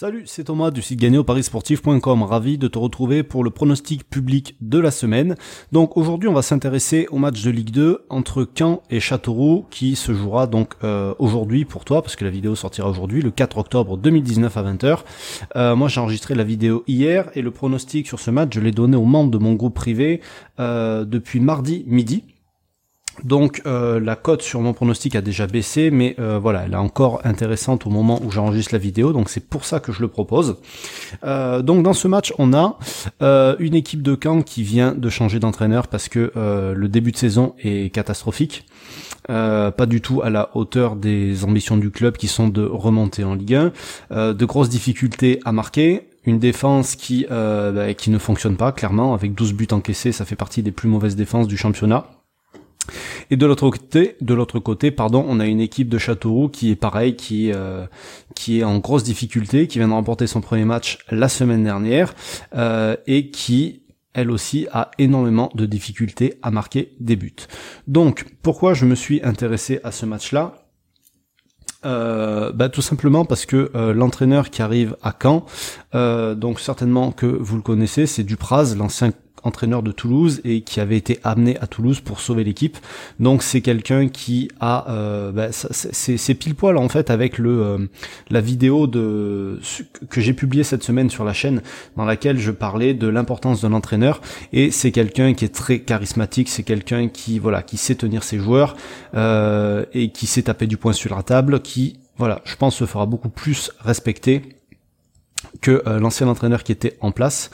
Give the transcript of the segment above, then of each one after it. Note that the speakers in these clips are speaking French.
Salut, c'est Thomas du site gagnéoparisportif.com. Ravi de te retrouver pour le pronostic public de la semaine. Donc aujourd'hui, on va s'intéresser au match de Ligue 2 entre Caen et Châteauroux qui se jouera donc euh, aujourd'hui pour toi parce que la vidéo sortira aujourd'hui le 4 octobre 2019 à 20h. Euh, moi, j'ai enregistré la vidéo hier et le pronostic sur ce match, je l'ai donné aux membres de mon groupe privé euh, depuis mardi midi. Donc euh, la cote sur mon pronostic a déjà baissé, mais euh, voilà, elle est encore intéressante au moment où j'enregistre la vidéo, donc c'est pour ça que je le propose. Euh, donc dans ce match, on a une équipe de Caen qui vient de changer d'entraîneur parce que le début de saison est catastrophique. pas du tout à la hauteur des ambitions du club qui sont de remonter en Ligue 1, de grosses difficultés à marquer, une défense qui bah, qui ne fonctionne pas clairement avec 12 buts encaissés, ça fait partie des plus mauvaises défenses du championnat. Et de l'autre côté, de l'autre côté, pardon, on a une équipe de Châteauroux qui est pareil, qui euh, qui est en grosse difficulté, qui vient de remporter son premier match la semaine dernière euh, et qui elle aussi a énormément de difficultés à marquer des buts. Donc, pourquoi je me suis intéressé à ce match-là? Euh, bah, tout simplement parce que euh, l'entraîneur qui arrive à Caen, euh, donc certainement que vous le connaissez, c'est Dupraz, l'ancien entraîneur de Toulouse et qui avait été amené à Toulouse pour sauver l'équipe. Donc c'est quelqu'un qui a, euh, bah, c'est pile poil en fait avec le euh, la vidéo de que j'ai publié cette semaine sur la chaîne dans laquelle je parlais de l'importance d'un entraîneur et c'est quelqu'un qui est très charismatique, c'est quelqu'un qui voilà qui sait tenir ses joueurs euh, et qui sait taper du poing sur la table, qui voilà je pense se fera beaucoup plus respecter que euh, l'ancien entraîneur qui était en place,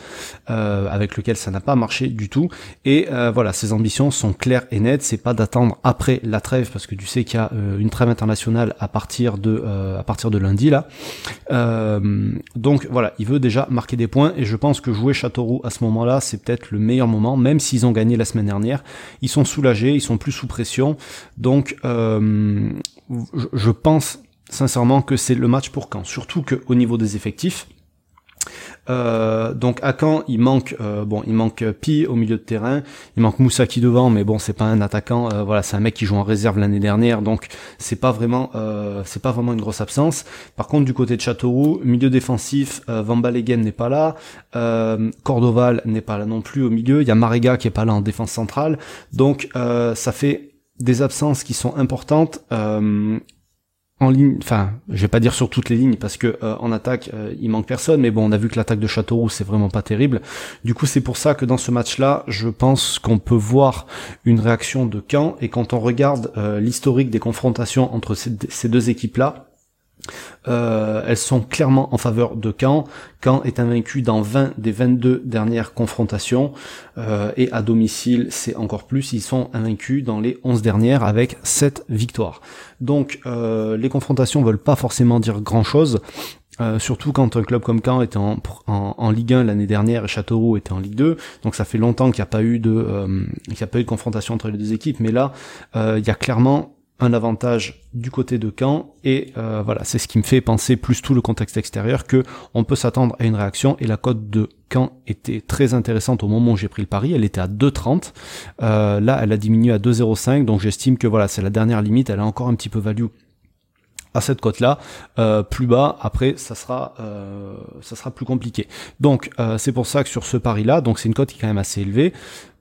euh, avec lequel ça n'a pas marché du tout. Et euh, voilà, ses ambitions sont claires et nettes. C'est pas d'attendre après la trêve, parce que tu sais qu'il y a une trêve internationale à partir de à partir de lundi là. donc voilà, il veut déjà marquer des points. Et je pense que jouer Châteauroux à ce moment-là, c'est peut-être le meilleur moment, même s'ils ont gagné la semaine dernière. Ils sont soulagés, ils sont plus sous pression. Donc je pense sincèrement que c'est le match pour quand. Surtout qu'au niveau des effectifs, euh, donc à Caen, il manque euh, bon, il manque Pi au milieu de terrain, il manque Moussaki devant, mais bon, c'est pas un attaquant. Euh, voilà, c'est un mec qui joue en réserve l'année dernière, donc c'est pas vraiment, c'est pas vraiment une grosse absence. Par contre, du côté de Châteauroux, milieu défensif, Van Balegen n'est pas là, Cordoval n'est pas là non plus au milieu. Il y a Marega qui est pas là en défense centrale, donc ça fait des absences qui sont importantes en ligne, enfin, je vais pas dire sur toutes les lignes parce que euh, en attaque euh, il manque personne, mais bon, on a vu que l'attaque de Châteauroux c'est vraiment pas terrible. Du coup, c'est pour ça que dans ce match-là, je pense qu'on peut voir une réaction de Caen et quand on regarde euh, l'historique des confrontations entre ces deux équipes-là, elles sont clairement en faveur de Caen. Caen est invaincu dans 20 des 22 dernières confrontations euh, et à domicile c'est encore plus, ils sont invaincus dans les 11 dernières avec 7 victoires. Donc euh, les confrontations veulent pas forcément dire grand chose. surtout quand un club comme Caen était en, en, Ligue 1 l'année dernière et Châteauroux était en Ligue 2, donc ça fait longtemps qu'il n'y a pas eu de qu'il n'y a pas eu de confrontation entre les deux équipes, mais là il y a clairement un avantage du côté de Caen et euh, voilà c'est ce qui me fait penser plus tout le contexte extérieur que on peut s'attendre à une réaction et la cote de Caen était très intéressante au moment où j'ai pris le pari. Elle était à 2,30 euh, là elle a diminué à 2,05 donc j'estime que voilà c'est la dernière limite. Elle a encore un petit peu value à cette cote là euh, plus bas après ça sera ça sera plus compliqué. Donc c'est pour ça que sur ce pari là donc c'est une cote qui est quand même assez élevée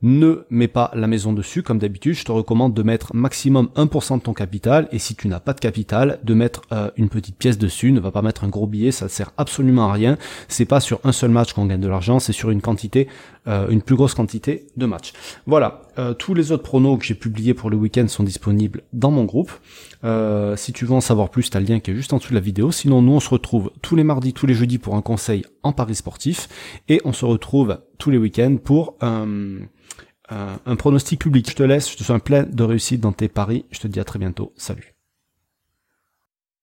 ne mets pas la maison dessus, comme d'habitude, je te recommande de mettre maximum 1% de ton capital, et si tu n'as pas de capital, de mettre euh, une petite pièce dessus, ne va pas mettre un gros billet, ça ne sert absolument à rien, c'est pas sur un seul match qu'on gagne de l'argent, c'est sur une quantité, euh, une plus grosse quantité de matchs. Voilà, euh, tous les autres pronos que j'ai publiés pour le week-end sont disponibles dans mon groupe. si tu veux en savoir plus, tu as le lien qui est juste en dessous de la vidéo. Sinon, nous, on se retrouve tous les mardis, tous les jeudis pour un conseil en paris sportif, et on se retrouve tous les week-ends pour un pronostic public. Je te laisse, je te souhaite plein de réussite dans tes paris. Je te dis à très bientôt. Salut.